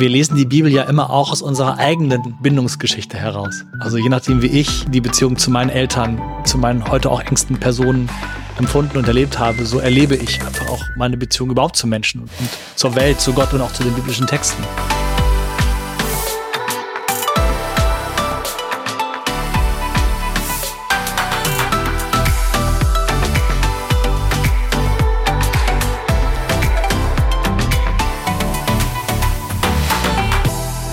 wir lesen die Bibel ja immer auch aus unserer eigenen Bindungsgeschichte heraus. Also je nachdem, wie ich die Beziehung zu meinen Eltern, zu meinen heute auch engsten Personen empfunden und erlebt habe, so erlebe ich einfach auch meine Beziehung überhaupt zu Menschen und zur Welt, zu Gott und auch zu den biblischen Texten.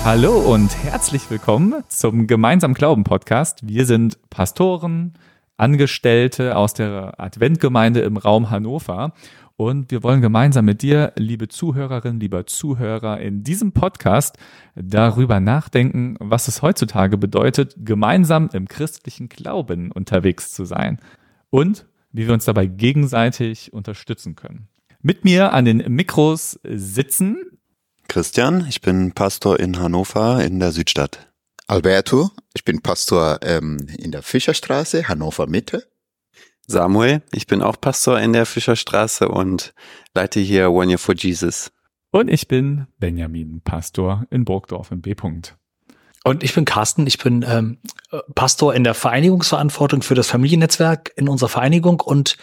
Hallo und herzlich willkommen zum Gemeinsam Glauben Podcast. Wir sind Pastoren, Angestellte aus der Adventgemeinde im Raum Hannover und wir wollen gemeinsam mit dir, liebe Zuhörerin, lieber Zuhörer, in diesem Podcast darüber nachdenken, was es heutzutage bedeutet, gemeinsam im christlichen Glauben unterwegs zu sein und wie wir uns dabei gegenseitig unterstützen können. Mit mir an den Mikros sitzen Christian, ich bin Pastor in Hannover in der Südstadt. Alberto, ich bin Pastor ähm, in der Fischerstraße, Hannover Mitte. Samuel, ich bin auch Pastor in der Fischerstraße und leite hier One Year for Jesus. Und ich bin Benjamin, Pastor in Burgdorf im B. -Punkt. Und ich bin Carsten, ich bin ähm, Pastor in der Vereinigungsverantwortung für das Familiennetzwerk in unserer Vereinigung und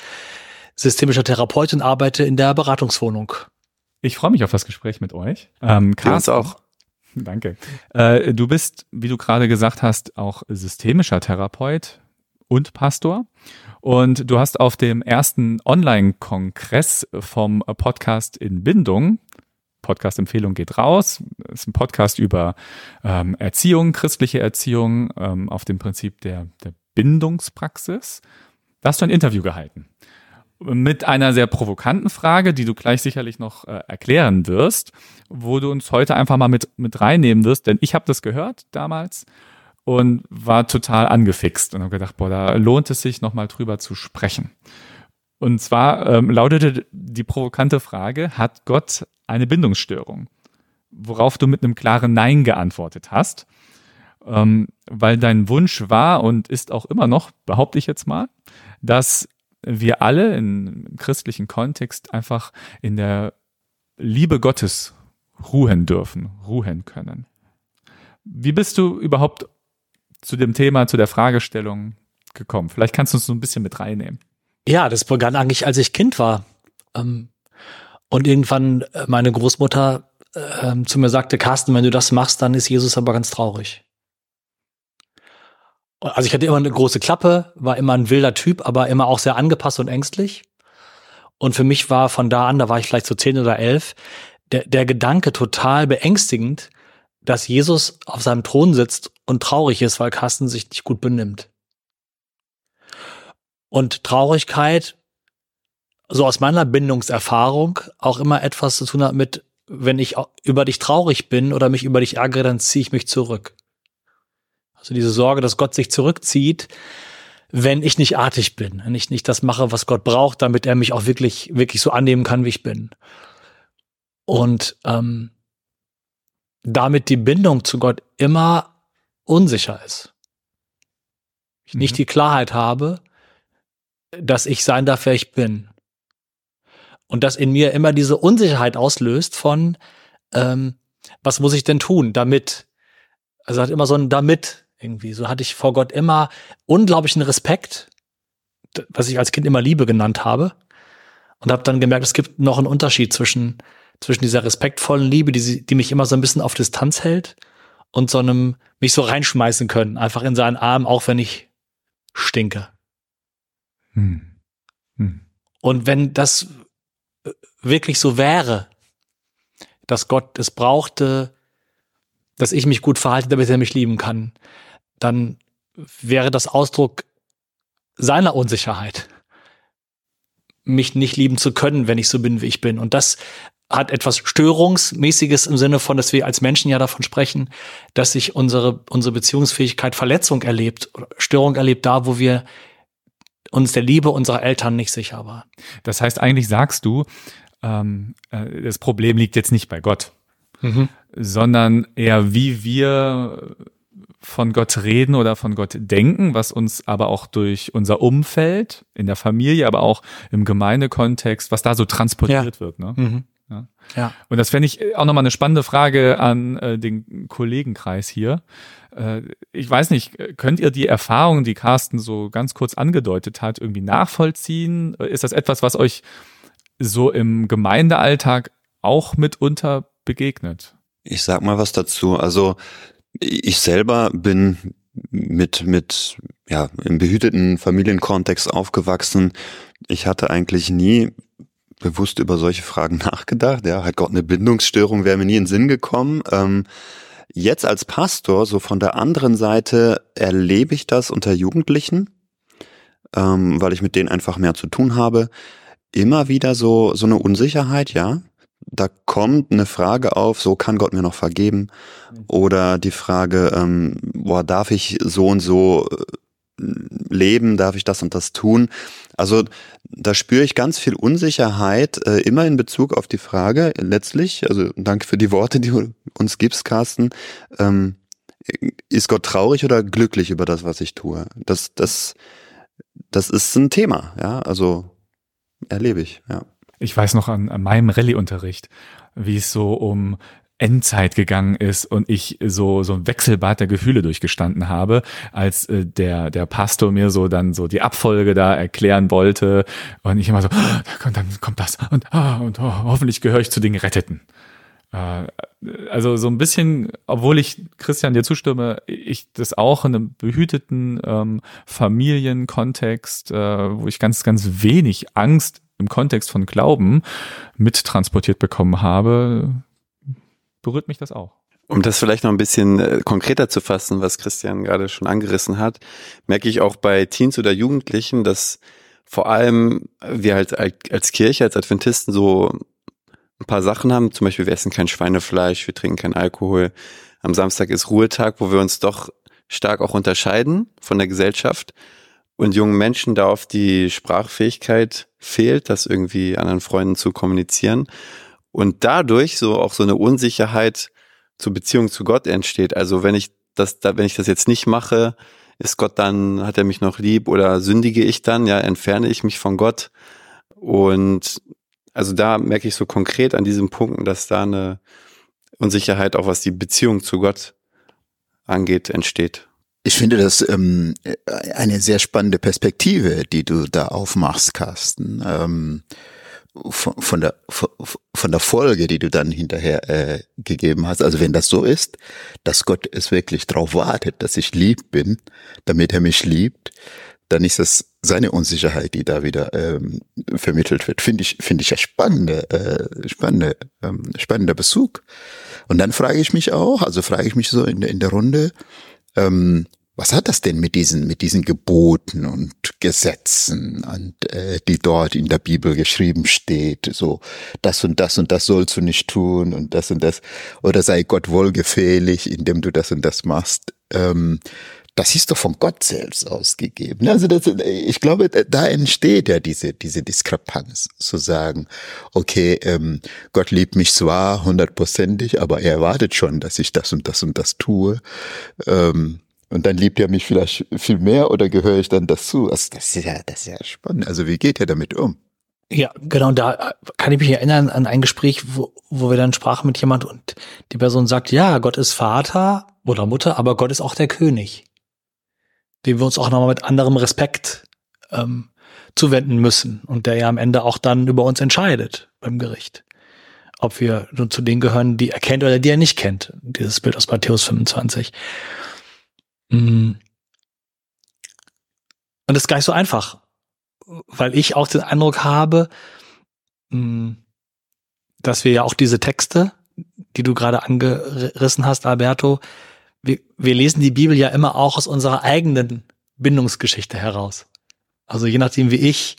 systemischer Therapeut und arbeite in der Beratungswohnung. Ich freue mich auf das Gespräch mit euch. Ähm, Carsten, auch. Danke. Äh, du bist, wie du gerade gesagt hast, auch systemischer Therapeut und Pastor. Und du hast auf dem ersten Online-Kongress vom Podcast in Bindung, Podcast-Empfehlung geht raus, das ist ein Podcast über ähm, Erziehung, christliche Erziehung ähm, auf dem Prinzip der, der Bindungspraxis. Da hast du ein Interview gehalten mit einer sehr provokanten Frage, die du gleich sicherlich noch äh, erklären wirst, wo du uns heute einfach mal mit, mit reinnehmen wirst, denn ich habe das gehört damals und war total angefixt und habe gedacht, boah, da lohnt es sich nochmal drüber zu sprechen. Und zwar ähm, lautete die provokante Frage, hat Gott eine Bindungsstörung? Worauf du mit einem klaren Nein geantwortet hast, ähm, weil dein Wunsch war und ist auch immer noch, behaupte ich jetzt mal, dass wir alle im christlichen Kontext einfach in der Liebe Gottes ruhen dürfen, ruhen können. Wie bist du überhaupt zu dem Thema, zu der Fragestellung gekommen? Vielleicht kannst du uns so ein bisschen mit reinnehmen. Ja, das begann eigentlich, als ich Kind war. Ähm, und irgendwann äh, meine Großmutter ähm, zu mir sagte, Carsten, wenn du das machst, dann ist Jesus aber ganz traurig. Also ich hatte immer eine große Klappe, war immer ein wilder Typ, aber immer auch sehr angepasst und ängstlich. Und für mich war von da an, da war ich vielleicht so zehn oder elf, der, der Gedanke total beängstigend, dass Jesus auf seinem Thron sitzt und traurig ist, weil Carsten sich nicht gut benimmt. Und Traurigkeit, so aus meiner Bindungserfahrung, auch immer etwas zu tun hat mit, wenn ich über dich traurig bin oder mich über dich ärgere, dann ziehe ich mich zurück. Also diese Sorge, dass Gott sich zurückzieht, wenn ich nicht artig bin, wenn ich nicht das mache, was Gott braucht, damit er mich auch wirklich, wirklich so annehmen kann, wie ich bin. Und ähm, damit die Bindung zu Gott immer unsicher ist. Ich mhm. nicht die Klarheit habe, dass ich sein darf, wer ich bin. Und das in mir immer diese Unsicherheit auslöst von, ähm, was muss ich denn tun, damit, also hat immer so ein damit, irgendwie. So hatte ich vor Gott immer unglaublichen Respekt, was ich als Kind immer Liebe genannt habe. Und habe dann gemerkt, es gibt noch einen Unterschied zwischen, zwischen dieser respektvollen Liebe, die, die mich immer so ein bisschen auf Distanz hält, und so einem mich so reinschmeißen können, einfach in seinen Arm, auch wenn ich stinke. Hm. Hm. Und wenn das wirklich so wäre, dass Gott es brauchte, dass ich mich gut verhalte, damit er mich lieben kann, dann wäre das Ausdruck seiner Unsicherheit, mich nicht lieben zu können, wenn ich so bin, wie ich bin. Und das hat etwas Störungsmäßiges im Sinne von, dass wir als Menschen ja davon sprechen, dass sich unsere, unsere Beziehungsfähigkeit Verletzung erlebt, Störung erlebt da, wo wir uns der Liebe unserer Eltern nicht sicher waren. Das heißt, eigentlich sagst du, ähm, äh, das Problem liegt jetzt nicht bei Gott, mhm. sondern eher wie wir von Gott reden oder von Gott denken, was uns aber auch durch unser Umfeld, in der Familie, aber auch im Gemeindekontext, was da so transportiert ja. wird. Ne? Mhm. Ja. Ja. Und das fände ich auch nochmal eine spannende Frage an äh, den Kollegenkreis hier. Äh, ich weiß nicht, könnt ihr die Erfahrung, die Carsten so ganz kurz angedeutet hat, irgendwie nachvollziehen? Ist das etwas, was euch so im Gemeindealltag auch mitunter begegnet? Ich sag mal was dazu. Also ich selber bin mit, mit, ja, im behüteten Familienkontext aufgewachsen. Ich hatte eigentlich nie bewusst über solche Fragen nachgedacht. Ja, hat Gott eine Bindungsstörung, wäre mir nie in den Sinn gekommen. Ähm, jetzt als Pastor, so von der anderen Seite, erlebe ich das unter Jugendlichen, ähm, weil ich mit denen einfach mehr zu tun habe. Immer wieder so, so eine Unsicherheit, ja. Da kommt eine Frage auf, so kann Gott mir noch vergeben? Oder die Frage, ähm, boah, darf ich so und so äh, leben, darf ich das und das tun? Also da spüre ich ganz viel Unsicherheit, äh, immer in Bezug auf die Frage, letztlich, also danke für die Worte, die du uns gibst, Carsten, ähm, ist Gott traurig oder glücklich über das, was ich tue? Das, das, das ist ein Thema, ja, also erlebe ich, ja. Ich weiß noch an, an meinem Rallye-Unterricht, wie es so um Endzeit gegangen ist und ich so so ein Wechselbad der Gefühle durchgestanden habe, als äh, der der Pastor mir so dann so die Abfolge da erklären wollte und ich immer so, kommt, dann kommt das und ah, und oh, hoffentlich gehöre ich zu den Geretteten. Äh, also so ein bisschen, obwohl ich Christian dir zustimme, ich das auch in einem behüteten ähm, Familienkontext, äh, wo ich ganz ganz wenig Angst im Kontext von Glauben mittransportiert bekommen habe, berührt mich das auch. Um das vielleicht noch ein bisschen äh, konkreter zu fassen, was Christian gerade schon angerissen hat, merke ich auch bei Teens oder Jugendlichen, dass vor allem wir halt als Kirche, als Adventisten so ein paar Sachen haben. Zum Beispiel, wir essen kein Schweinefleisch, wir trinken keinen Alkohol. Am Samstag ist Ruhetag, wo wir uns doch stark auch unterscheiden von der Gesellschaft und jungen Menschen da oft die Sprachfähigkeit fehlt, das irgendwie anderen Freunden zu kommunizieren und dadurch so auch so eine Unsicherheit zur Beziehung zu Gott entsteht. Also wenn ich das, da, wenn ich das jetzt nicht mache, ist Gott dann, hat er mich noch lieb oder sündige ich dann, ja, entferne ich mich von Gott. Und also da merke ich so konkret an diesen Punkten, dass da eine Unsicherheit, auch was die Beziehung zu Gott angeht, entsteht. Ich finde das ähm, eine sehr spannende Perspektive, die du da aufmachst, Carsten. Ähm, von, von, der von der Folge, die du dann hinterher äh, gegeben hast. Also wenn das so ist, dass Gott es wirklich darauf wartet, dass ich lieb bin, damit er mich liebt, dann ist das seine Unsicherheit, die da wieder ähm, vermittelt wird. Finde ich finde ich ja spannende äh, spannende ähm, spannender Bezug. Und dann frage ich mich auch, also frage ich mich so in der in der Runde, ähm, was hat das denn mit diesen, mit diesen Geboten und Gesetzen, und, äh, die dort in der Bibel geschrieben steht? So, das und das und das sollst du nicht tun und das und das. Oder sei Gott wohlgefällig, indem du das und das machst. Ähm, das ist doch von Gott selbst ausgegeben. Also das, ich glaube, da entsteht ja diese, diese Diskrepanz, zu sagen, okay, ähm, Gott liebt mich zwar hundertprozentig, aber er erwartet schon, dass ich das und das und das tue. Ähm, und dann liebt er mich vielleicht viel mehr oder gehöre ich dann dazu? Also das ist ja, das ist ja spannend. Also wie geht er damit um? Ja, genau, da kann ich mich erinnern an ein Gespräch, wo, wo wir dann sprachen mit jemand und die Person sagt, ja, Gott ist Vater oder Mutter, aber Gott ist auch der König, dem wir uns auch nochmal mit anderem Respekt ähm, zuwenden müssen und der ja am Ende auch dann über uns entscheidet beim Gericht. Ob wir nun zu denen gehören, die er kennt oder die er nicht kennt. Dieses Bild aus Matthäus 25. Mhm. Und das ist gar nicht so einfach, weil ich auch den Eindruck habe, mm, dass wir ja auch diese Texte, die du gerade angerissen hast, Alberto, wir, wir lesen die Bibel ja immer auch aus unserer eigenen Bindungsgeschichte heraus. Also je nachdem, wie ich,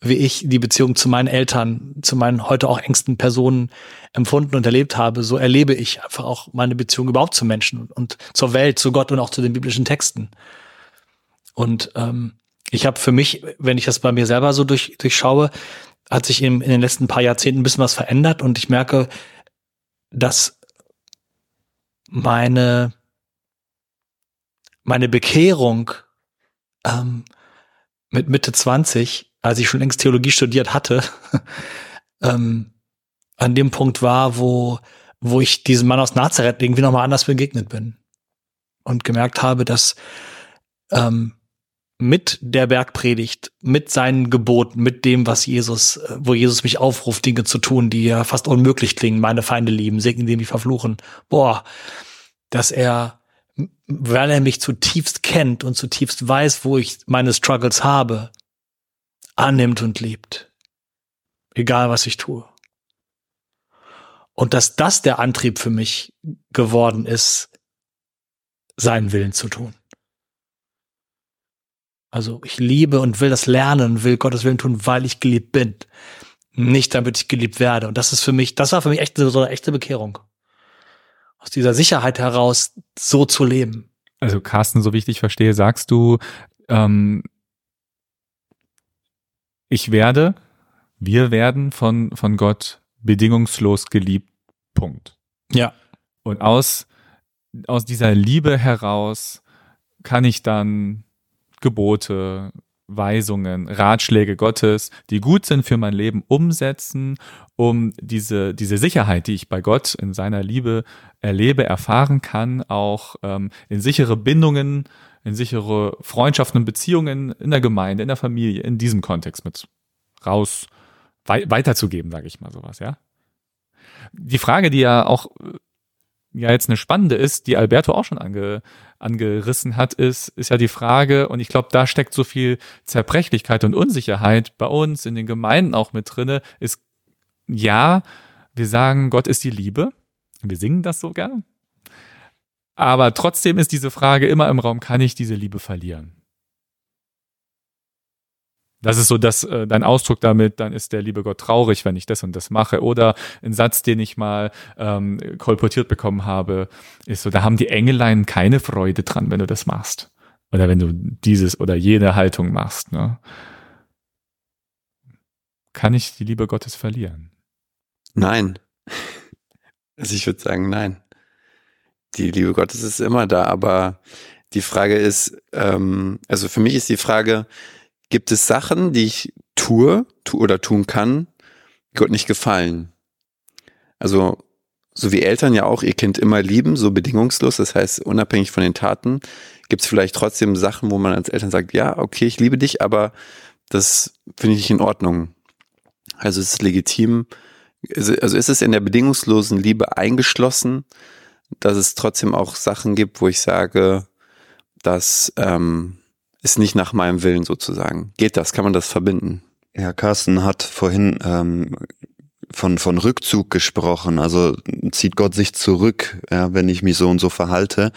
wie ich die Beziehung zu meinen Eltern, zu meinen heute auch engsten Personen empfunden und erlebt habe, so erlebe ich einfach auch meine Beziehung überhaupt zu Menschen und zur Welt, zu Gott und auch zu den biblischen Texten. Und ähm, ich habe für mich, wenn ich das bei mir selber so durch, durchschaue, hat sich in, in den letzten paar Jahrzehnten ein bisschen was verändert und ich merke, dass meine meine Bekehrung ähm, mit Mitte 20, als ich schon längst Theologie studiert hatte, ähm, an dem Punkt war, wo, wo ich diesem Mann aus Nazareth irgendwie nochmal anders begegnet bin. Und gemerkt habe, dass ähm, mit der Bergpredigt, mit seinen Geboten, mit dem, was Jesus, äh, wo Jesus mich aufruft, Dinge zu tun, die ja fast unmöglich klingen, meine Feinde lieben, segnen, die mich verfluchen. Boah, dass er, weil er mich zutiefst kennt und zutiefst weiß, wo ich meine Struggles habe, annimmt und liebt. Egal, was ich tue. Und dass das der Antrieb für mich geworden ist, seinen Willen zu tun. Also ich liebe und will das lernen, will Gottes Willen tun, weil ich geliebt bin. Nicht damit ich geliebt werde. Und das ist für mich, das war für mich echt so eine echte Bekehrung. Aus dieser Sicherheit heraus so zu leben. Also Carsten, so wie ich dich verstehe, sagst du, ähm, ich werde, wir werden von, von Gott bedingungslos geliebt. Punkt. Ja. Und aus, aus dieser Liebe heraus kann ich dann Gebote, Weisungen, Ratschläge Gottes, die gut sind für mein Leben, umsetzen, um diese, diese Sicherheit, die ich bei Gott in seiner Liebe erlebe, erfahren kann, auch ähm, in sichere Bindungen, in sichere Freundschaften und Beziehungen in der Gemeinde, in der Familie, in diesem Kontext mit raus wei weiterzugeben, sage ich mal sowas, ja. Die Frage, die ja auch ja jetzt eine spannende ist, die Alberto auch schon ange, angerissen hat, ist, ist ja die Frage, und ich glaube, da steckt so viel Zerbrechlichkeit und Unsicherheit bei uns in den Gemeinden auch mit drinne, ist ja, wir sagen, Gott ist die Liebe. Wir singen das sogar. Aber trotzdem ist diese Frage immer im Raum, kann ich diese Liebe verlieren? Das ist so das, äh, dein Ausdruck damit, dann ist der liebe Gott traurig, wenn ich das und das mache. Oder ein Satz, den ich mal ähm, kolportiert bekommen habe, ist so, da haben die Engelein keine Freude dran, wenn du das machst. Oder wenn du dieses oder jene Haltung machst. Ne? Kann ich die Liebe Gottes verlieren? Nein. Also ich würde sagen, nein. Die Liebe Gottes ist immer da, aber die Frage ist, ähm, also für mich ist die Frage, gibt es Sachen, die ich tue tu oder tun kann, die Gott nicht gefallen. Also so wie Eltern ja auch ihr Kind immer lieben, so bedingungslos, das heißt unabhängig von den Taten, gibt es vielleicht trotzdem Sachen, wo man als Eltern sagt, ja, okay, ich liebe dich, aber das finde ich nicht in Ordnung. Also es ist legitim, also ist es in der bedingungslosen Liebe eingeschlossen, dass es trotzdem auch Sachen gibt, wo ich sage, dass ähm, ist nicht nach meinem Willen sozusagen. Geht das? Kann man das verbinden? Ja, Carsten hat vorhin ähm, von, von Rückzug gesprochen. Also zieht Gott sich zurück, ja, wenn ich mich so und so verhalte.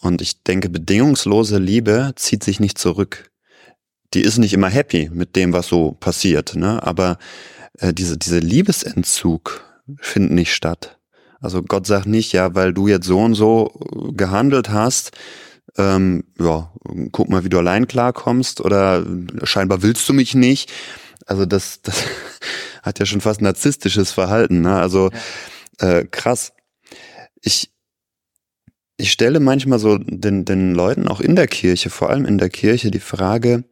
Und ich denke, bedingungslose Liebe zieht sich nicht zurück. Die ist nicht immer happy mit dem, was so passiert. Ne? Aber äh, diese, diese Liebesentzug findet nicht statt. Also Gott sagt nicht, ja, weil du jetzt so und so gehandelt hast, ähm, ja, guck mal, wie du allein klarkommst oder scheinbar willst du mich nicht. Also das, das hat ja schon fast narzisstisches Verhalten. Ne? Also äh, krass. Ich, ich stelle manchmal so den, den Leuten auch in der Kirche, vor allem in der Kirche, die Frage,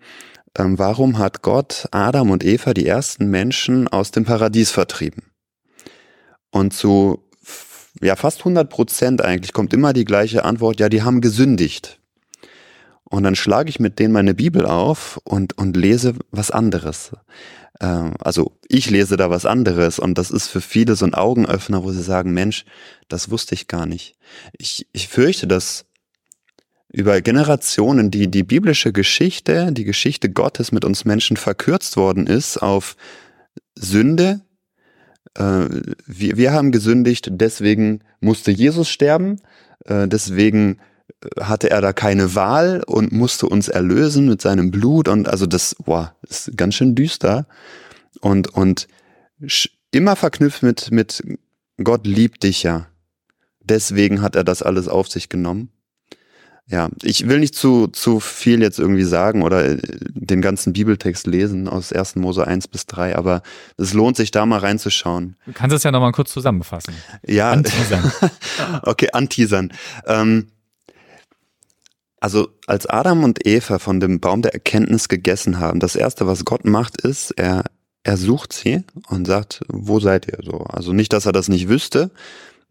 ähm, warum hat Gott Adam und Eva, die ersten Menschen, aus dem Paradies vertrieben? Und zu ja fast 100 Prozent eigentlich kommt immer die gleiche Antwort, ja, die haben gesündigt. Und dann schlage ich mit denen meine Bibel auf und, und lese was anderes. Ähm, also ich lese da was anderes und das ist für viele so ein Augenöffner, wo sie sagen, Mensch, das wusste ich gar nicht. Ich, ich fürchte, dass über Generationen die, die biblische Geschichte, die Geschichte Gottes mit uns Menschen verkürzt worden ist auf Sünde, äh, wir, wir haben gesündigt, deswegen musste Jesus sterben, äh, deswegen äh, hatte er da keine Wahl und musste uns erlösen mit seinem Blut und also das, wow, ist ganz schön düster und, und immer verknüpft mit, mit Gott liebt dich ja. Deswegen hat er das alles auf sich genommen. Ja, ich will nicht zu, zu viel jetzt irgendwie sagen oder äh, den ganzen Bibeltext lesen aus 1. Mose 1 bis 3, aber es lohnt sich da mal reinzuschauen. Du kannst es ja nochmal kurz zusammenfassen. Ja. Anteasern. okay, anteasern. Ähm, also als Adam und Eva von dem Baum der Erkenntnis gegessen haben, das erste, was Gott macht, ist, er, er sucht sie und sagt, wo seid ihr so? Also nicht, dass er das nicht wüsste,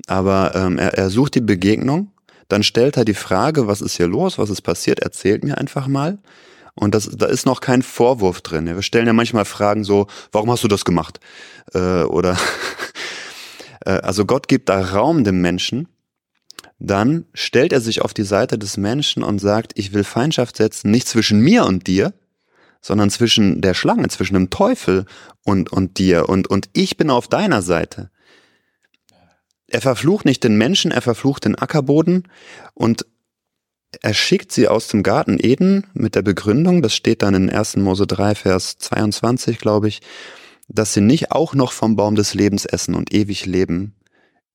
aber ähm, er, er sucht die Begegnung, dann stellt er die Frage, was ist hier los, was ist passiert, erzählt mir einfach mal. Und das, da ist noch kein Vorwurf drin. Wir stellen ja manchmal Fragen so, warum hast du das gemacht? Äh, oder äh, also Gott gibt da Raum dem Menschen. Dann stellt er sich auf die Seite des Menschen und sagt, ich will Feindschaft setzen, nicht zwischen mir und dir, sondern zwischen der Schlange, zwischen dem Teufel und, und dir. Und, und ich bin auf deiner Seite. Er verflucht nicht den Menschen, er verflucht den Ackerboden und er schickt sie aus dem Garten Eden mit der Begründung, das steht dann in 1. Mose 3, Vers 22, glaube ich, dass sie nicht auch noch vom Baum des Lebens essen und ewig leben,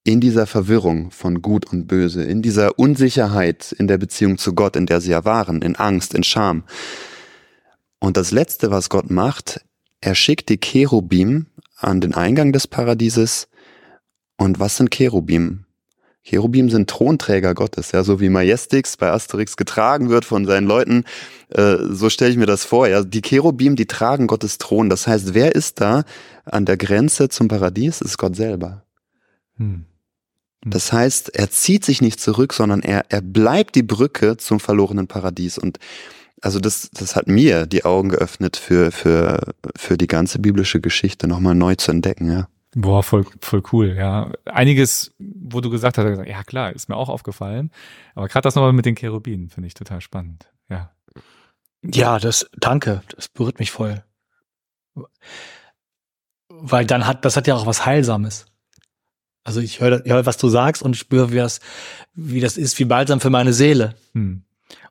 in dieser Verwirrung von Gut und Böse, in dieser Unsicherheit in der Beziehung zu Gott, in der sie ja waren, in Angst, in Scham. Und das Letzte, was Gott macht, er schickt die Cherubim an den Eingang des Paradieses. Und was sind Cherubim? Cherubim sind Thronträger Gottes, ja, so wie Majestix bei Asterix getragen wird von seinen Leuten, äh, so stelle ich mir das vor, ja. Die Cherubim, die tragen Gottes Thron. Das heißt, wer ist da an der Grenze zum Paradies? Ist Gott selber. Hm. Hm. Das heißt, er zieht sich nicht zurück, sondern er, er bleibt die Brücke zum verlorenen Paradies. Und also das, das hat mir die Augen geöffnet für, für, für die ganze biblische Geschichte nochmal neu zu entdecken, ja. Boah, voll, voll cool, ja. Einiges, wo du gesagt hast, ja klar, ist mir auch aufgefallen. Aber gerade das nochmal mit den Cherubinen finde ich total spannend, ja. Ja, das, danke, das berührt mich voll. Weil dann hat, das hat ja auch was Heilsames. Also ich höre, ich höre was du sagst und spüre, wie das, wie das ist, wie balsam für meine Seele. Hm.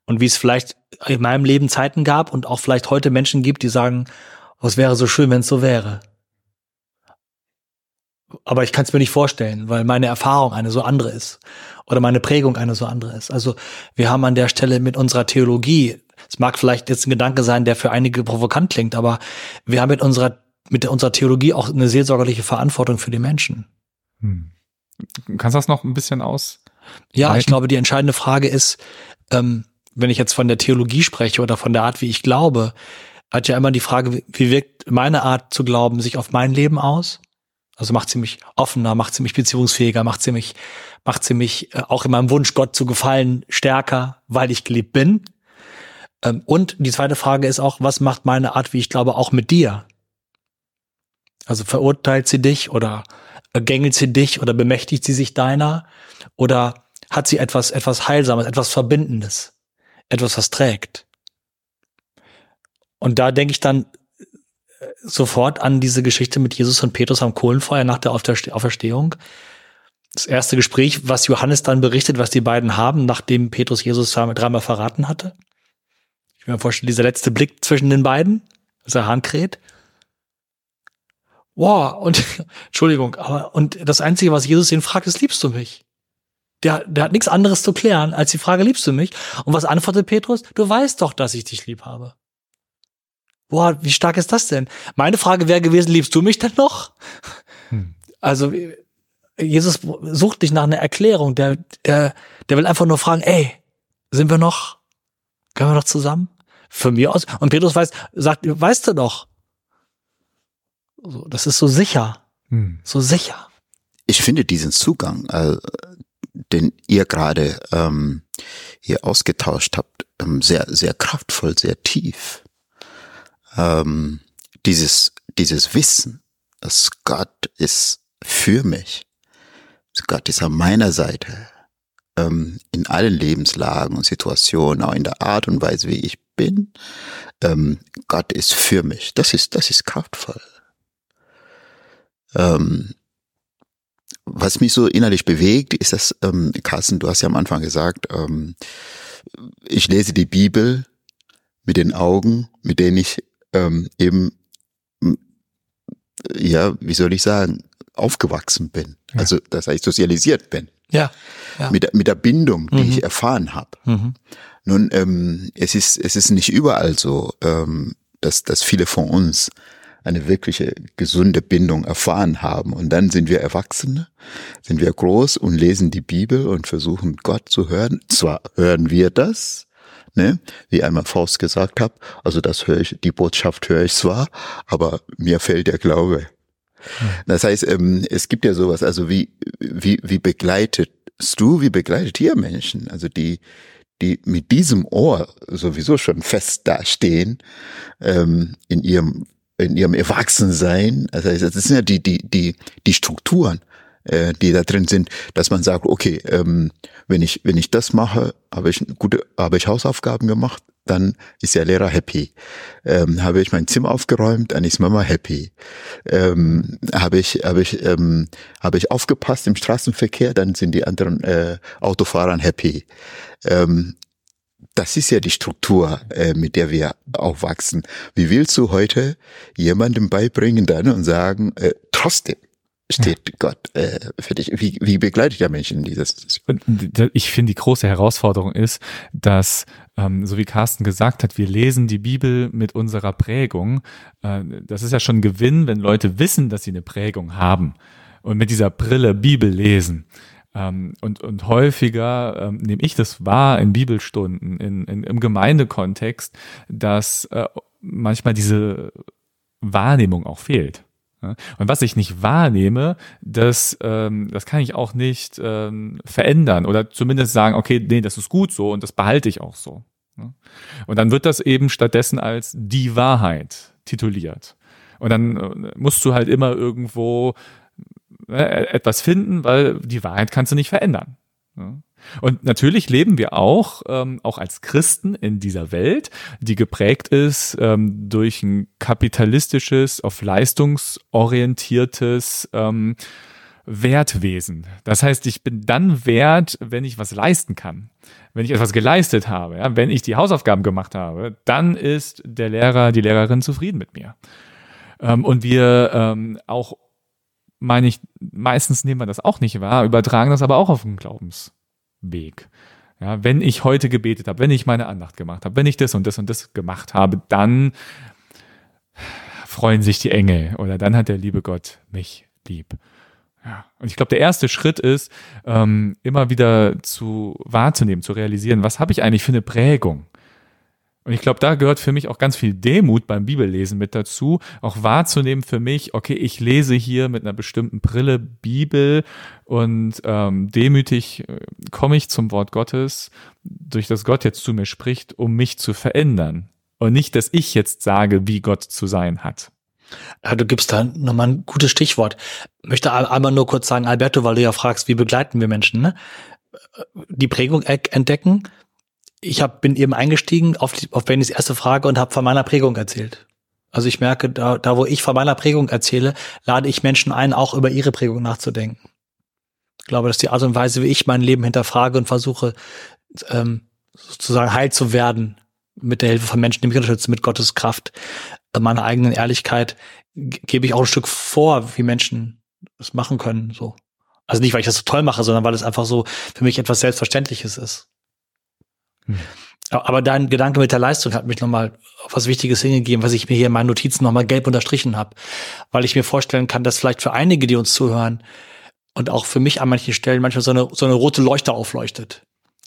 Und wie es vielleicht in meinem Leben Zeiten gab und auch vielleicht heute Menschen gibt, die sagen, oh, es wäre so schön, wenn es so wäre. Aber ich kann es mir nicht vorstellen, weil meine Erfahrung eine so andere ist oder meine Prägung eine so andere ist. Also wir haben an der Stelle mit unserer Theologie, es mag vielleicht jetzt ein Gedanke sein, der für einige provokant klingt, aber wir haben mit unserer mit unserer Theologie auch eine seelsorgerliche Verantwortung für die Menschen. Hm. Kannst du das noch ein bisschen aus? Ja, ich glaube, die entscheidende Frage ist, ähm, wenn ich jetzt von der Theologie spreche oder von der Art, wie ich glaube, hat ja immer die Frage, wie wirkt meine Art zu glauben sich auf mein Leben aus? Also macht sie mich offener, macht sie mich beziehungsfähiger, macht sie mich, macht sie mich äh, auch in meinem Wunsch, Gott zu gefallen, stärker, weil ich geliebt bin. Ähm, und die zweite Frage ist auch, was macht meine Art, wie ich glaube, auch mit dir? Also verurteilt sie dich oder gängelt sie dich oder bemächtigt sie sich deiner? Oder hat sie etwas, etwas Heilsames, etwas Verbindendes? etwas, was trägt. Und da denke ich dann äh, sofort an diese Geschichte mit Jesus und Petrus am Kohlenfeuer nach der Auferstehung. Das erste Gespräch, was Johannes dann berichtet, was die beiden haben, nachdem Petrus Jesus dreimal verraten hatte. Ich mir vorstellen, dieser letzte Blick zwischen den beiden, als er Hahn kräht. Wow, und Entschuldigung, aber und das Einzige, was Jesus ihn fragt, ist, liebst du mich? Der, der hat nichts anderes zu klären als die Frage, liebst du mich? Und was antwortet Petrus? Du weißt doch, dass ich dich lieb habe. Boah, wie stark ist das denn? Meine Frage wäre gewesen, liebst du mich denn noch? Hm. Also, Jesus sucht dich nach einer Erklärung. Der, der, der will einfach nur fragen, ey, sind wir noch, können wir noch zusammen? Für mir aus. Und Petrus weiß, sagt, weißt du doch. das ist so sicher. Hm. So sicher. Ich finde diesen Zugang, äh, den ihr gerade ähm, hier ausgetauscht habt, ähm, sehr, sehr kraftvoll, sehr tief. Ähm, dieses, dieses Wissen, dass Gott ist für mich, Gott ist an meiner Seite, ähm, in allen Lebenslagen und Situationen, auch in der Art und Weise, wie ich bin. Ähm, Gott ist für mich. Das ist, das ist kraftvoll. Ähm, was mich so innerlich bewegt, ist das, ähm, Carsten, du hast ja am Anfang gesagt, ähm, ich lese die Bibel mit den Augen, mit denen ich ähm, eben, ja, wie soll ich sagen, aufgewachsen bin. Ja. Also, das heißt, sozialisiert bin. Ja. ja. Mit, mit der Bindung, die mhm. ich erfahren habe. Mhm. Nun, ähm, es ist, es ist nicht überall so, ähm, dass, dass viele von uns eine wirkliche gesunde Bindung erfahren haben. Und dann sind wir Erwachsene, sind wir groß und lesen die Bibel und versuchen Gott zu hören. Zwar hören wir das Ne? Wie einmal Faust gesagt hat, also das höre ich, die Botschaft höre ich zwar, aber mir fehlt der Glaube. Das heißt, ähm, es gibt ja sowas, also wie, wie, wie begleitest du, wie begleitet ihr Menschen, also die, die mit diesem Ohr sowieso schon fest dastehen, ähm, in ihrem, in ihrem Erwachsensein. Also das sind ja die, die, die, die Strukturen, äh, die da drin sind, dass man sagt, okay, ähm, wenn ich, wenn ich das mache, habe ich gute, habe ich Hausaufgaben gemacht, dann ist der Lehrer happy. Ähm, habe ich mein Zimmer aufgeräumt, dann ist Mama happy. Ähm, habe ich, habe ich, ähm, habe ich aufgepasst im Straßenverkehr, dann sind die anderen äh, Autofahrern happy. Ähm, das ist ja die Struktur, äh, mit der wir aufwachsen. Wie willst du heute jemandem beibringen dann und sagen, äh, trotzdem, steht ja. Gott äh, für dich? Wie, wie begleitet der Menschen dieses? Ich finde, die große Herausforderung ist, dass, ähm, so wie Carsten gesagt hat, wir lesen die Bibel mit unserer Prägung. Äh, das ist ja schon ein Gewinn, wenn Leute wissen, dass sie eine Prägung haben und mit dieser Brille Bibel lesen. Ähm, und, und häufiger ähm, nehme ich das wahr in Bibelstunden, in, in, im Gemeindekontext, dass äh, manchmal diese Wahrnehmung auch fehlt. Und was ich nicht wahrnehme, das, ähm, das kann ich auch nicht ähm, verändern oder zumindest sagen, okay, nee, das ist gut so und das behalte ich auch so. Und dann wird das eben stattdessen als die Wahrheit tituliert. Und dann äh, musst du halt immer irgendwo äh, etwas finden, weil die Wahrheit kannst du nicht verändern. Und natürlich leben wir auch, ähm, auch als Christen in dieser Welt, die geprägt ist ähm, durch ein kapitalistisches, auf leistungsorientiertes ähm, Wertwesen. Das heißt, ich bin dann wert, wenn ich was leisten kann. Wenn ich etwas geleistet habe, ja, wenn ich die Hausaufgaben gemacht habe, dann ist der Lehrer, die Lehrerin zufrieden mit mir. Ähm, und wir ähm, auch, meine ich, meistens nehmen wir das auch nicht wahr, übertragen das aber auch auf den Glaubens. Weg. Ja, wenn ich heute gebetet habe, wenn ich meine Andacht gemacht habe, wenn ich das und das und das gemacht habe, dann freuen sich die Engel oder dann hat der liebe Gott mich lieb. Ja. Und ich glaube, der erste Schritt ist, ähm, immer wieder zu wahrzunehmen, zu realisieren, was habe ich eigentlich für eine Prägung? Und ich glaube, da gehört für mich auch ganz viel Demut beim Bibellesen mit dazu, auch wahrzunehmen für mich, okay, ich lese hier mit einer bestimmten Brille Bibel und ähm, demütig äh, komme ich zum Wort Gottes, durch das Gott jetzt zu mir spricht, um mich zu verändern. Und nicht, dass ich jetzt sage, wie Gott zu sein hat. Ja, du gibst da nochmal ein gutes Stichwort. Ich möchte einmal nur kurz sagen, Alberto, weil du ja fragst, wie begleiten wir Menschen, ne? Die Prägung entdecken, ich hab, bin eben eingestiegen auf, die, auf Bennys erste Frage und habe von meiner Prägung erzählt. Also ich merke, da, da wo ich von meiner Prägung erzähle, lade ich Menschen ein, auch über ihre Prägung nachzudenken. Ich glaube, das ist die Art und Weise, wie ich mein Leben hinterfrage und versuche, ähm, sozusagen heil zu werden mit der Hilfe von Menschen, die mich unterstützen, mit Gottes Kraft, äh, meiner eigenen Ehrlichkeit, gebe ich auch ein Stück vor, wie Menschen das machen können. So. Also nicht, weil ich das so toll mache, sondern weil es einfach so für mich etwas Selbstverständliches ist. Hm. Aber dein Gedanke mit der Leistung hat mich nochmal auf was Wichtiges hingegeben, was ich mir hier in meinen Notizen nochmal gelb unterstrichen habe. Weil ich mir vorstellen kann, dass vielleicht für einige, die uns zuhören, und auch für mich an manchen Stellen manchmal so eine, so eine rote Leuchte aufleuchtet.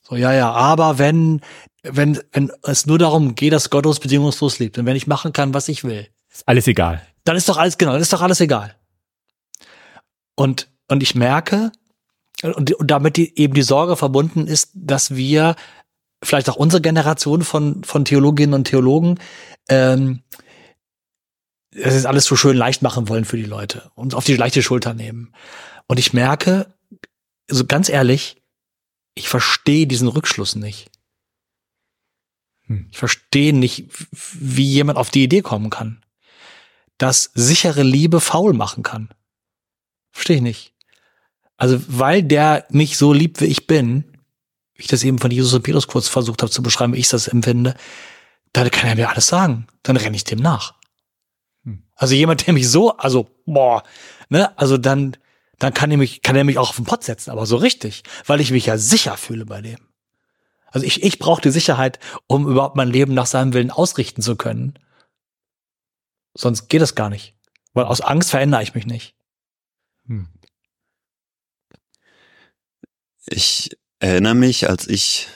So, ja, ja, aber wenn, wenn, wenn es nur darum geht, dass Gott uns bedingungslos liebt und wenn ich machen kann, was ich will. Ist alles egal. Dann ist doch alles, genau, dann ist doch alles egal. Und, und ich merke, und, und damit die, eben die Sorge verbunden ist, dass wir vielleicht auch unsere Generation von, von Theologinnen und Theologen, ähm, es ist alles so schön leicht machen wollen für die Leute und auf die leichte Schulter nehmen. Und ich merke, also ganz ehrlich, ich verstehe diesen Rückschluss nicht. Hm. Ich verstehe nicht, wie jemand auf die Idee kommen kann, dass sichere Liebe faul machen kann. Verstehe ich nicht. Also, weil der mich so liebt, wie ich bin, wie ich das eben von Jesus und Petrus kurz versucht habe zu beschreiben, wie ich das empfinde, dann kann er mir alles sagen. Dann renne ich dem nach. Hm. Also jemand, der mich so, also, boah, ne, also dann, dann kann er mich, kann er mich auch auf den Pott setzen, aber so richtig, weil ich mich ja sicher fühle bei dem. Also ich, ich brauche die Sicherheit, um überhaupt mein Leben nach seinem Willen ausrichten zu können. Sonst geht es gar nicht. Weil aus Angst verändere ich mich nicht. Hm. Ich erinnere mich, als ich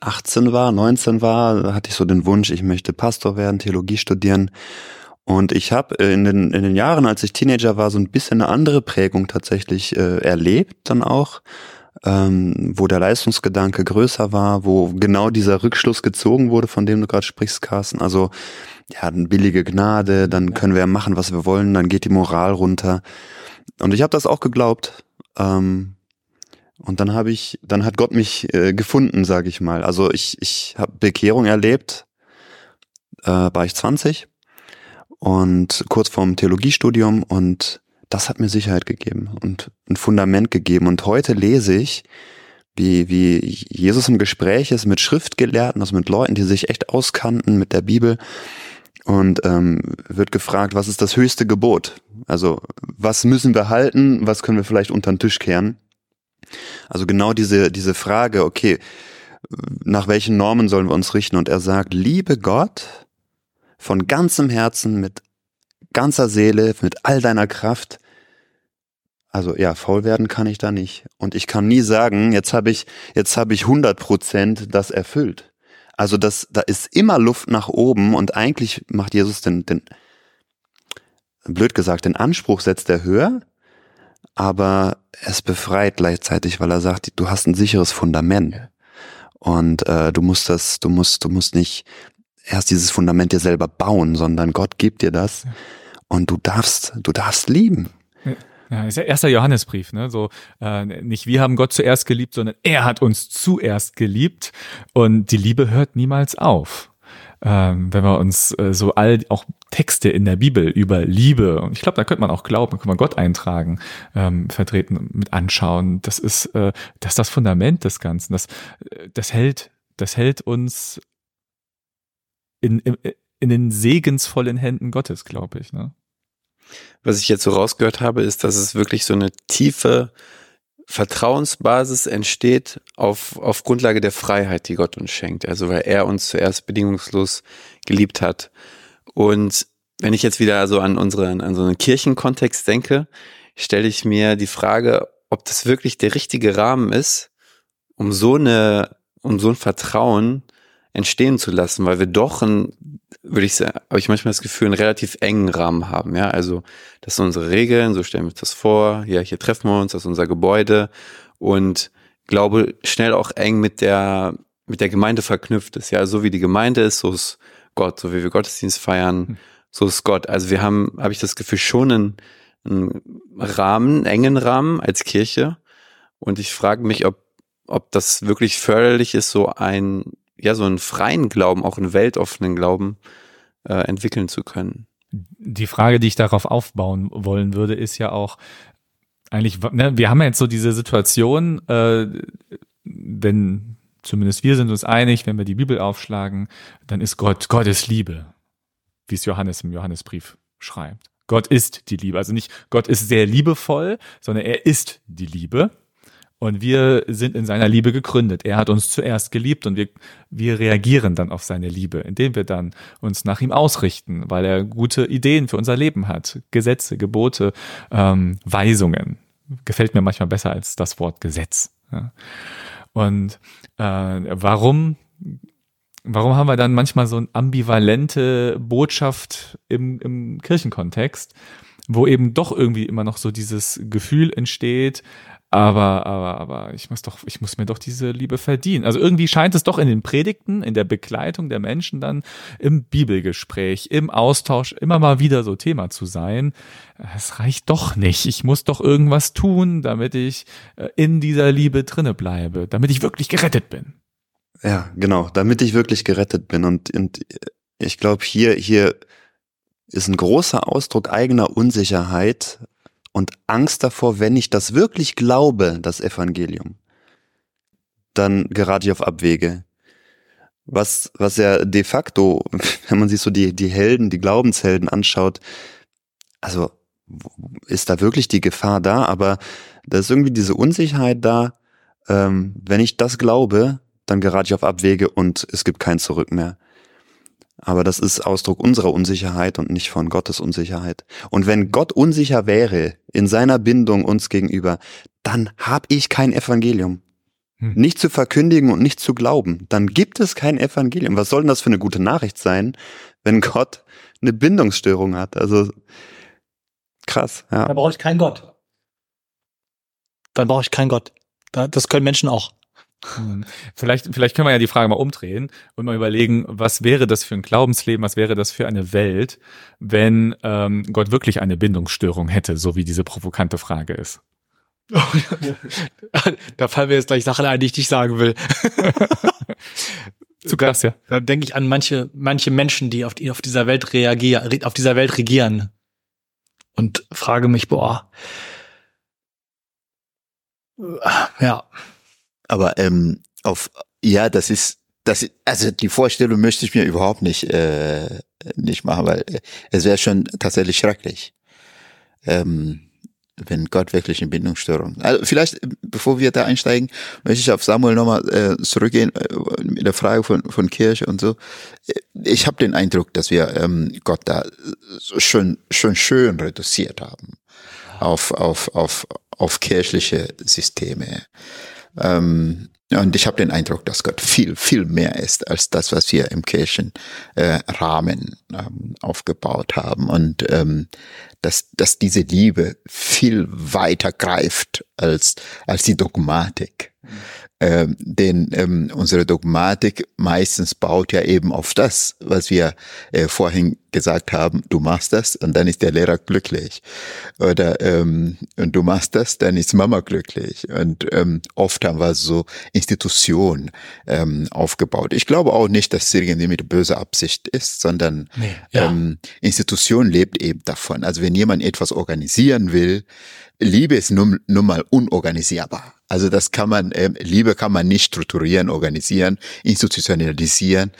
18 war, 19 war, hatte ich so den Wunsch, ich möchte Pastor werden, Theologie studieren. Und ich habe in den, in den Jahren, als ich Teenager war, so ein bisschen eine andere Prägung tatsächlich äh, erlebt dann auch, ähm, wo der Leistungsgedanke größer war, wo genau dieser Rückschluss gezogen wurde, von dem du gerade sprichst, Carsten. Also ja, eine billige Gnade, dann können wir ja machen, was wir wollen, dann geht die Moral runter. Und ich habe das auch geglaubt. Ähm, und dann habe ich, dann hat Gott mich äh, gefunden, sage ich mal. Also ich, ich habe Bekehrung erlebt, äh, war ich 20 und kurz vorm Theologiestudium und das hat mir Sicherheit gegeben und ein Fundament gegeben. Und heute lese ich, wie, wie Jesus im Gespräch ist mit Schriftgelehrten, also mit Leuten, die sich echt auskannten mit der Bibel und ähm, wird gefragt, was ist das höchste Gebot? Also was müssen wir halten, was können wir vielleicht unter den Tisch kehren? Also genau diese, diese Frage, okay, nach welchen Normen sollen wir uns richten? Und er sagt, liebe Gott von ganzem Herzen, mit ganzer Seele, mit all deiner Kraft. Also ja, faul werden kann ich da nicht. Und ich kann nie sagen, jetzt habe ich, jetzt habe ich 100 Prozent das erfüllt. Also das, da ist immer Luft nach oben und eigentlich macht Jesus den, den, blöd gesagt, den Anspruch setzt er höher, aber es befreit gleichzeitig, weil er sagt, du hast ein sicheres Fundament. Und äh, du musst das, du musst, du musst nicht erst dieses Fundament dir selber bauen, sondern Gott gibt dir das und du darfst, du darfst lieben. Ja, ist ja erster Johannesbrief, ne? So äh, nicht wir haben Gott zuerst geliebt, sondern er hat uns zuerst geliebt und die Liebe hört niemals auf ähm, wenn wir uns äh, so all auch Texte in der Bibel über Liebe, und ich glaube, da könnte man auch glauben, kann man Gott eintragen, ähm, vertreten, mit anschauen. Das ist, äh, das ist das Fundament des Ganzen. Das, äh, das hält, das hält uns in, in, in den segensvollen Händen Gottes, glaube ich. Ne? Was ich jetzt so rausgehört habe, ist, dass es wirklich so eine tiefe Vertrauensbasis entsteht auf, auf Grundlage der Freiheit, die Gott uns schenkt. Also weil er uns zuerst bedingungslos geliebt hat. Und wenn ich jetzt wieder so an unseren, an so einen Kirchenkontext denke, stelle ich mir die Frage, ob das wirklich der richtige Rahmen ist, um so eine, um so ein Vertrauen entstehen zu lassen, weil wir doch ein, würde ich sagen, habe ich manchmal das Gefühl, einen relativ engen Rahmen haben. Ja, also das sind unsere Regeln, so stellen wir uns das vor. Ja, hier treffen wir uns, das ist unser Gebäude und glaube schnell auch eng mit der mit der Gemeinde verknüpft ist. Ja, so wie die Gemeinde ist, so ist Gott, so wie wir Gottesdienst feiern, hm. so ist Gott. Also wir haben, habe ich das Gefühl, schon einen, einen Rahmen, einen engen Rahmen als Kirche. Und ich frage mich, ob ob das wirklich förderlich ist, so ein ja, so einen freien Glauben, auch einen weltoffenen Glauben äh, entwickeln zu können. Die Frage, die ich darauf aufbauen wollen würde, ist ja auch, eigentlich, ne, wir haben ja jetzt so diese Situation, äh, wenn zumindest wir sind uns einig, wenn wir die Bibel aufschlagen, dann ist Gott, Gott ist Liebe, wie es Johannes im Johannesbrief schreibt. Gott ist die Liebe. Also nicht Gott ist sehr liebevoll, sondern er ist die Liebe. Und wir sind in seiner Liebe gegründet. Er hat uns zuerst geliebt und wir, wir reagieren dann auf seine Liebe, indem wir dann uns nach ihm ausrichten, weil er gute Ideen für unser Leben hat. Gesetze, Gebote, ähm, Weisungen. Gefällt mir manchmal besser als das Wort Gesetz. Ja. Und äh, warum, warum haben wir dann manchmal so eine ambivalente Botschaft im, im Kirchenkontext? wo eben doch irgendwie immer noch so dieses Gefühl entsteht, aber, aber, aber ich muss doch, ich muss mir doch diese Liebe verdienen. Also irgendwie scheint es doch in den Predigten, in der Begleitung der Menschen dann im Bibelgespräch, im Austausch immer mal wieder so Thema zu sein. Es reicht doch nicht. Ich muss doch irgendwas tun, damit ich äh, in dieser Liebe drinne bleibe, damit ich wirklich gerettet bin. Ja, genau, damit ich wirklich gerettet bin. Und, und ich glaube, hier, hier ist ein großer Ausdruck eigener Unsicherheit und Angst davor, wenn ich das wirklich glaube, das Evangelium, dann gerate ich auf Abwege. Was, was ja de facto, wenn man sich so die, die Helden, die Glaubenshelden anschaut, also ist da wirklich die Gefahr da, aber da ist irgendwie diese Unsicherheit da, ähm, wenn ich das glaube, dann gerate ich auf Abwege und es gibt kein Zurück mehr. Aber das ist Ausdruck unserer Unsicherheit und nicht von Gottes Unsicherheit. Und wenn Gott unsicher wäre in seiner Bindung uns gegenüber, dann habe ich kein Evangelium. hm. nicht zu verkündigen und nicht zu glauben, dann gibt es kein Evangelium. Was soll denn das für eine gute Nachricht sein, wenn Gott eine Bindungsstörung hat? Also krass. Ja. Da brauche ich keinen Gott. Dann brauche ich keinen Gott. Das können Menschen auch. Hm. Vielleicht, vielleicht können wir ja die Frage mal umdrehen und mal überlegen, was wäre das für ein Glaubensleben, was wäre das für eine Welt, wenn ähm, Gott wirklich eine Bindungsstörung hätte, so wie diese provokante Frage ist. da fallen mir jetzt gleich Sachen ein, die ich nicht sagen will. Zu krass, ja. Da, da denke ich an manche, manche Menschen, die auf, die auf dieser Welt reagieren, auf dieser Welt regieren. Und frage mich, boah. Ja. Aber ähm, auf ja, das ist das also die Vorstellung möchte ich mir überhaupt nicht äh, nicht machen, weil äh, es wäre schon tatsächlich schrecklich. Ähm, wenn Gott wirklich in Bindungsstörung. Also vielleicht, bevor wir da einsteigen, möchte ich auf Samuel nochmal äh, zurückgehen äh, mit der Frage von, von Kirche und so. Ich habe den Eindruck, dass wir ähm, Gott da schon, schon schön reduziert haben auf, auf, auf, auf kirchliche Systeme. Ähm, und ich habe den Eindruck, dass Gott viel, viel mehr ist als das, was wir im Kirchenrahmen äh, ähm, aufgebaut haben. Und ähm, dass, dass diese Liebe viel weiter greift als, als die Dogmatik. Ähm, denn ähm, unsere Dogmatik meistens baut ja eben auf das, was wir äh, vorhin gesagt haben, du machst das und dann ist der Lehrer glücklich. Oder ähm, und du machst das, dann ist Mama glücklich. Und ähm, oft haben wir so Institutionen ähm, aufgebaut. Ich glaube auch nicht, dass es irgendwie mit böser Absicht ist, sondern nee, ja. ähm, Institution lebt eben davon. Also wenn jemand etwas organisieren will, Liebe ist nun, nun mal unorganisierbar. Also das kann man, äh, Liebe kann man nicht strukturieren, organisieren, institutionalisieren.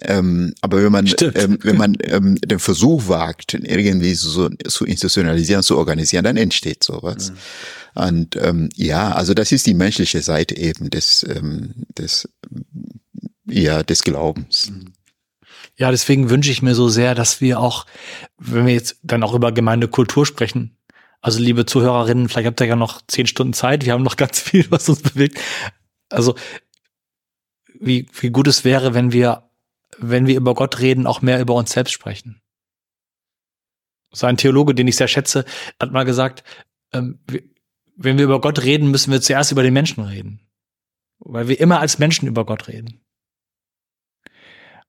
Ähm, aber wenn man, ähm, wenn man ähm, den Versuch wagt, irgendwie so zu institutionalisieren, zu organisieren, dann entsteht sowas. Mhm. Und ähm, ja, also das ist die menschliche Seite eben des, ähm, des, ja, des Glaubens. Mhm. Ja, deswegen wünsche ich mir so sehr, dass wir auch, wenn wir jetzt dann auch über Gemeindekultur sprechen, also liebe Zuhörerinnen, vielleicht habt ihr ja noch zehn Stunden Zeit. Wir haben noch ganz viel, was uns bewegt. Also wie, wie gut es wäre, wenn wir, wenn wir über Gott reden, auch mehr über uns selbst sprechen. So ein Theologe, den ich sehr schätze, hat mal gesagt, ähm, wenn wir über Gott reden, müssen wir zuerst über den Menschen reden. Weil wir immer als Menschen über Gott reden.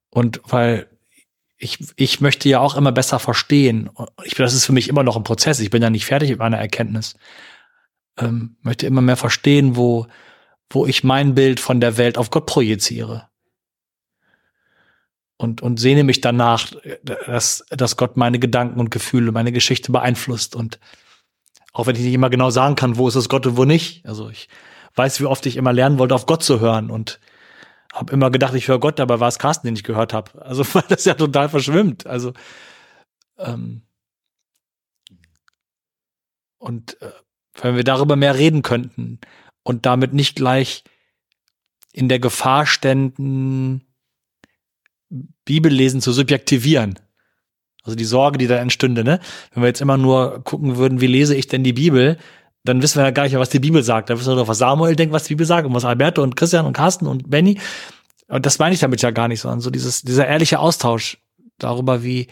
Und weil ich, ich möchte ja auch immer besser verstehen. Ich, das ist für mich immer noch ein Prozess. Ich bin ja nicht fertig mit meiner Erkenntnis. Ähm, möchte immer mehr verstehen, wo, wo ich mein Bild von der Welt auf Gott projiziere. Und, und sehne mich danach, dass, dass Gott meine Gedanken und Gefühle, meine Geschichte beeinflusst. Und auch wenn ich nicht immer genau sagen kann, wo ist es Gott und wo nicht. Also ich weiß, wie oft ich immer lernen wollte, auf Gott zu hören und habe immer gedacht, ich höre Gott, aber war es Carsten, den ich gehört habe. Also weil das ja total verschwimmt. Also ähm, und äh, wenn wir darüber mehr reden könnten und damit nicht gleich in der Gefahr ständen, Bibellesen zu subjektivieren. Also die Sorge, die da entstünde, ne? Wenn wir jetzt immer nur gucken würden, wie lese ich denn die Bibel, dann wissen wir ja gar nicht, was die Bibel sagt. Dann wissen wir doch, was Samuel denkt, was die Bibel sagt und was Alberto und Christian und Carsten und Benny. Und das meine ich damit ja gar nicht, sondern so dieses, dieser ehrliche Austausch darüber, wie,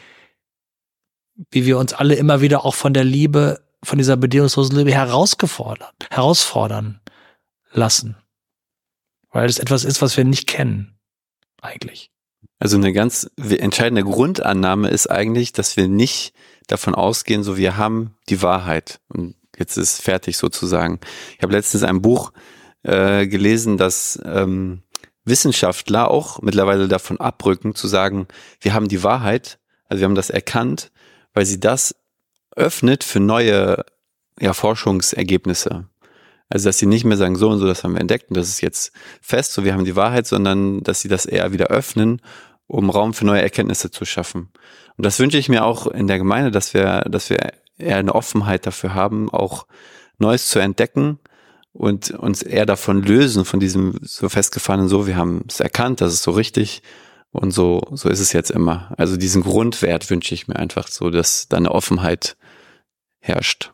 wie wir uns alle immer wieder auch von der Liebe, von dieser bedingungslosen Liebe herausgefordert, herausfordern lassen. Weil es etwas ist, was wir nicht kennen. Eigentlich. Also eine ganz entscheidende Grundannahme ist eigentlich, dass wir nicht davon ausgehen, so wir haben die Wahrheit. Und jetzt ist fertig sozusagen. Ich habe letztens ein Buch äh, gelesen, dass ähm, Wissenschaftler auch mittlerweile davon abrücken, zu sagen, wir haben die Wahrheit, also wir haben das erkannt, weil sie das öffnet für neue ja, Forschungsergebnisse. Also dass sie nicht mehr sagen, so und so, das haben wir entdeckt und das ist jetzt fest, so wir haben die Wahrheit, sondern dass sie das eher wieder öffnen, um Raum für neue Erkenntnisse zu schaffen. Und das wünsche ich mir auch in der Gemeinde, dass wir, dass wir eher eine Offenheit dafür haben, auch Neues zu entdecken und uns eher davon lösen, von diesem so festgefahrenen, so, wir haben es erkannt, das ist so richtig und so, so ist es jetzt immer. Also diesen Grundwert wünsche ich mir einfach so, dass da eine Offenheit herrscht.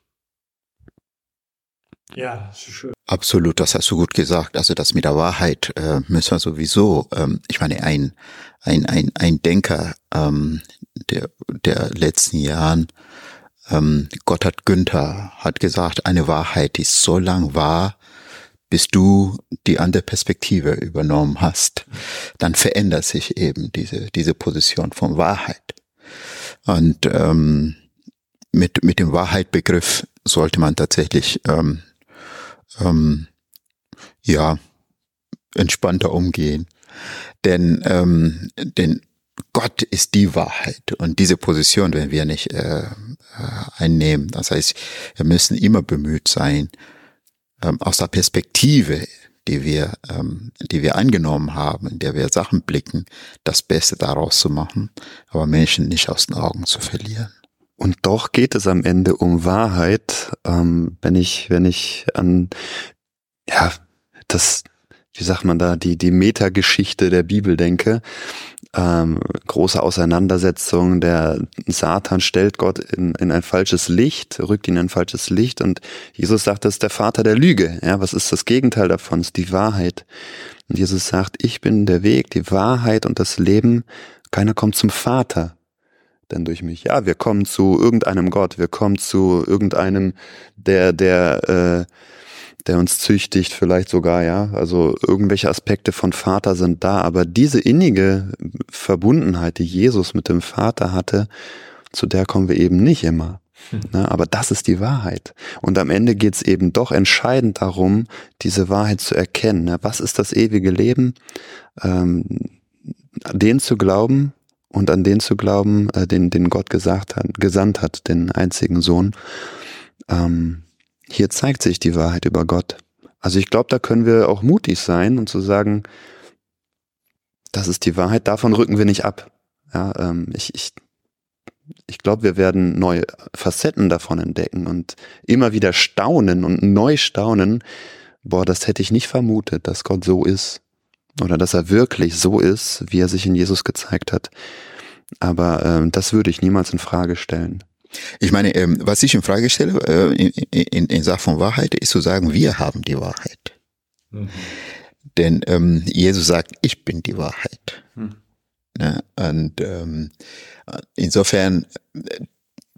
Ja, schön. Absolut, das hast du gut gesagt. Also das mit der Wahrheit äh, müssen wir sowieso, ähm, ich meine, ein, ein, ein, ein Denker ähm, der, der letzten Jahren, ähm, Gotthard Günther, hat gesagt, eine Wahrheit ist so lang wahr, bis du die andere Perspektive übernommen hast. Dann verändert sich eben diese, diese Position von Wahrheit. Und ähm, mit, mit dem Wahrheitbegriff sollte man tatsächlich ähm, ähm, ja entspannter umgehen. Denn, ähm, denn Gott ist die Wahrheit und diese Position werden wir nicht äh, äh, einnehmen. Das heißt, wir müssen immer bemüht sein, ähm, aus der Perspektive, die wir, ähm, die wir angenommen haben, in der wir Sachen blicken, das Beste daraus zu machen, aber Menschen nicht aus den Augen zu verlieren. Und doch geht es am Ende um Wahrheit, ähm, wenn ich, wenn ich an, ja, das, wie sagt man da, die, die Metageschichte der Bibel denke, ähm, große Auseinandersetzung, der Satan stellt Gott in, in ein falsches Licht, rückt ihn in ein falsches Licht und Jesus sagt, das ist der Vater der Lüge. Ja, was ist das Gegenteil davon? Das ist die Wahrheit. Und Jesus sagt, ich bin der Weg, die Wahrheit und das Leben. Keiner kommt zum Vater denn durch mich. Ja, wir kommen zu irgendeinem Gott, wir kommen zu irgendeinem, der, der, äh, der uns züchtigt, vielleicht sogar, ja. Also irgendwelche Aspekte von Vater sind da, aber diese innige Verbundenheit, die Jesus mit dem Vater hatte, zu der kommen wir eben nicht immer. Hm. Ne, aber das ist die Wahrheit. Und am Ende geht es eben doch entscheidend darum, diese Wahrheit zu erkennen. Ne? Was ist das ewige Leben? Ähm, den zu glauben, und an den zu glauben, äh, den, den Gott gesagt hat, gesandt hat, den einzigen Sohn. Ähm, hier zeigt sich die Wahrheit über Gott. Also ich glaube, da können wir auch mutig sein und zu sagen, das ist die Wahrheit, davon rücken wir nicht ab. Ja, ähm, ich, ich, ich glaube, wir werden neue Facetten davon entdecken und immer wieder staunen und neu staunen. Boah, das hätte ich nicht vermutet, dass Gott so ist oder dass er wirklich so ist, wie er sich in Jesus gezeigt hat. Aber ähm, das würde ich niemals in Frage stellen. Ich meine, ähm, was ich in Frage stelle äh, in, in, in Sachen von Wahrheit, ist zu sagen, wir haben die Wahrheit. Mhm. Denn ähm, Jesus sagt, ich bin die Wahrheit. Mhm. Ja, und ähm, insofern,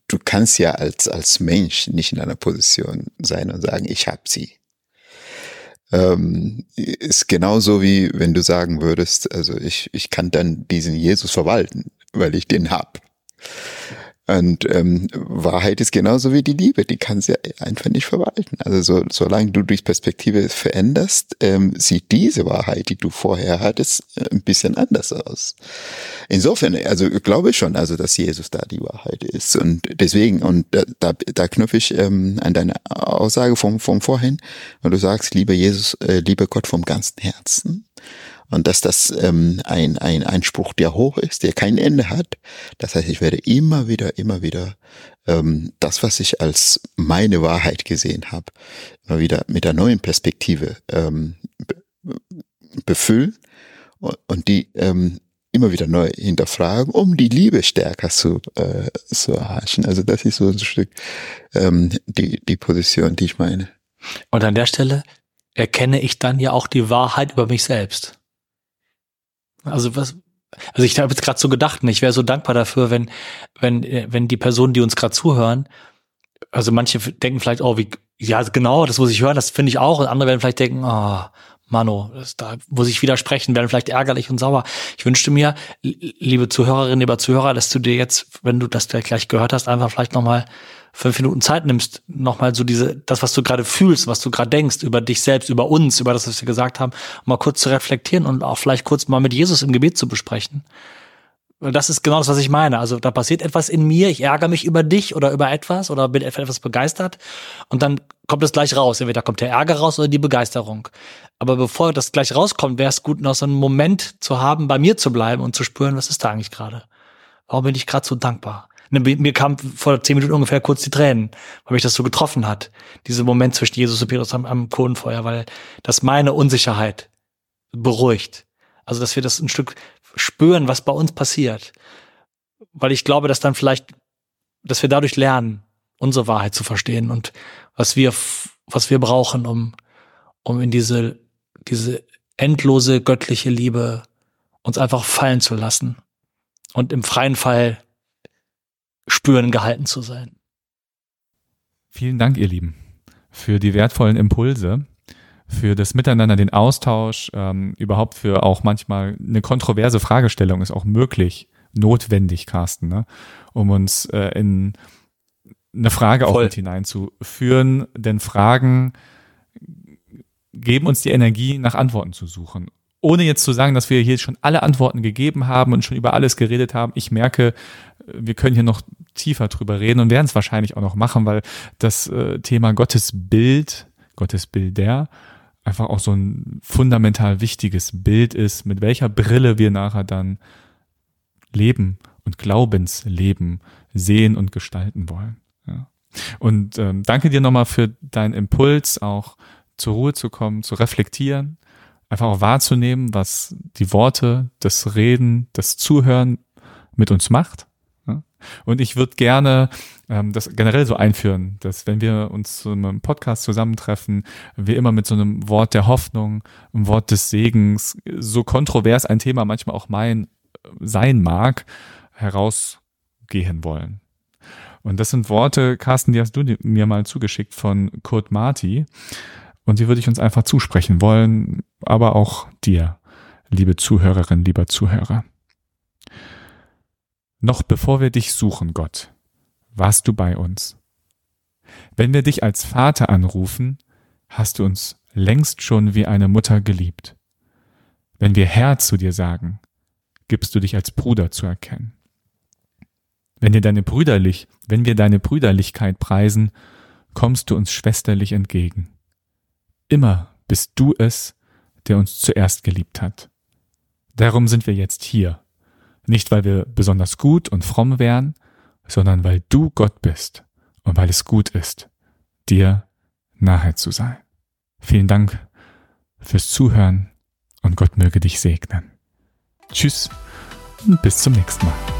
du kannst ja als, als Mensch nicht in einer Position sein und sagen, ich habe sie ähm, ist genauso wie wenn du sagen würdest, also ich, ich kann dann diesen Jesus verwalten, weil ich den hab. Und ähm, Wahrheit ist genauso wie die Liebe, die kann sie einfach nicht verwalten. Also so, solange du durch Perspektive veränderst, ähm, sieht diese Wahrheit, die du vorher hattest, äh, ein bisschen anders aus. Insofern, also ich glaube schon, also dass Jesus da die Wahrheit ist. Und deswegen, und da, da, da knüpfe ich ähm, an deine Aussage vom, vom vorhin, weil du sagst, liebe Jesus, äh, liebe Gott vom ganzen Herzen und dass das ähm, ein, ein Einspruch, der hoch ist, der kein Ende hat. Das heißt, ich werde immer wieder, immer wieder ähm, das, was ich als meine Wahrheit gesehen habe, immer wieder mit der neuen Perspektive ähm, befüllen und die ähm, immer wieder neu hinterfragen, um die Liebe stärker zu, äh, zu erhaschen. Also das ist so ein Stück ähm, die, die Position, die ich meine. Und an der Stelle erkenne ich dann ja auch die Wahrheit über mich selbst. Also was, also ich habe jetzt gerade so gedacht, ne, ich wäre so dankbar dafür, wenn, wenn, wenn die Personen, die uns gerade zuhören, also manche denken vielleicht, oh, wie, ja, genau, das muss ich hören, das finde ich auch. Und andere werden vielleicht denken, oh, Mano, das, da muss ich widersprechen, werden vielleicht ärgerlich und sauer. Ich wünschte mir, liebe Zuhörerinnen, lieber Zuhörer, dass du dir jetzt, wenn du das gleich gehört hast, einfach vielleicht nochmal fünf Minuten Zeit nimmst, nochmal so diese, das, was du gerade fühlst, was du gerade denkst, über dich selbst, über uns, über das, was wir gesagt haben, mal kurz zu reflektieren und auch vielleicht kurz mal mit Jesus im Gebet zu besprechen. Das ist genau das, was ich meine. Also da passiert etwas in mir, ich ärgere mich über dich oder über etwas oder bin etwas begeistert und dann kommt es gleich raus. Entweder kommt der Ärger raus oder die Begeisterung. Aber bevor das gleich rauskommt, wäre es gut, noch so einen Moment zu haben, bei mir zu bleiben und zu spüren, was ist da eigentlich gerade? Warum bin ich gerade so dankbar? Ne, mir kam vor zehn Minuten ungefähr kurz die Tränen, weil mich das so getroffen hat. Dieser Moment zwischen Jesus und Petrus am, am Kohlenfeuer, weil das meine Unsicherheit beruhigt. Also, dass wir das ein Stück spüren, was bei uns passiert. Weil ich glaube, dass dann vielleicht, dass wir dadurch lernen, unsere Wahrheit zu verstehen und was wir was wir brauchen, um, um in diese, diese endlose göttliche Liebe uns einfach fallen zu lassen und im freien Fall spüren gehalten zu sein. Vielen Dank, ihr Lieben, für die wertvollen Impulse, für das Miteinander, den Austausch, ähm, überhaupt für auch manchmal eine kontroverse Fragestellung ist auch möglich, notwendig, Carsten, ne? um uns äh, in eine Frage Voll. auch mit hineinzuführen, denn Fragen geben uns die Energie, nach Antworten zu suchen. Ohne jetzt zu sagen, dass wir hier schon alle Antworten gegeben haben und schon über alles geredet haben. Ich merke, wir können hier noch tiefer drüber reden und werden es wahrscheinlich auch noch machen, weil das äh, Thema Gottes Bild, Gottes Bilder, einfach auch so ein fundamental wichtiges Bild ist, mit welcher Brille wir nachher dann leben und Glaubensleben sehen und gestalten wollen. Ja. Und ähm, danke dir nochmal für deinen Impuls, auch zur Ruhe zu kommen, zu reflektieren, einfach auch wahrzunehmen, was die Worte, das Reden, das Zuhören mit uns macht. Und ich würde gerne ähm, das generell so einführen, dass wenn wir uns zu einem Podcast zusammentreffen, wir immer mit so einem Wort der Hoffnung, einem Wort des Segens, so kontrovers ein Thema manchmal auch mein sein mag, herausgehen wollen. Und das sind Worte, Carsten, die hast du mir mal zugeschickt von Kurt Marti. Und die würde ich uns einfach zusprechen wollen, aber auch dir, liebe Zuhörerin, lieber Zuhörer. Noch bevor wir dich suchen, Gott, warst du bei uns. Wenn wir dich als Vater anrufen, hast du uns längst schon wie eine Mutter geliebt. Wenn wir Herr zu dir sagen, gibst du dich als Bruder zu erkennen. Wenn dir deine Brüderlich, wenn wir deine Brüderlichkeit preisen, kommst du uns schwesterlich entgegen. Immer bist du es, der uns zuerst geliebt hat. Darum sind wir jetzt hier. Nicht, weil wir besonders gut und fromm wären, sondern weil du Gott bist und weil es gut ist, dir nahe zu sein. Vielen Dank fürs Zuhören und Gott möge dich segnen. Tschüss und bis zum nächsten Mal.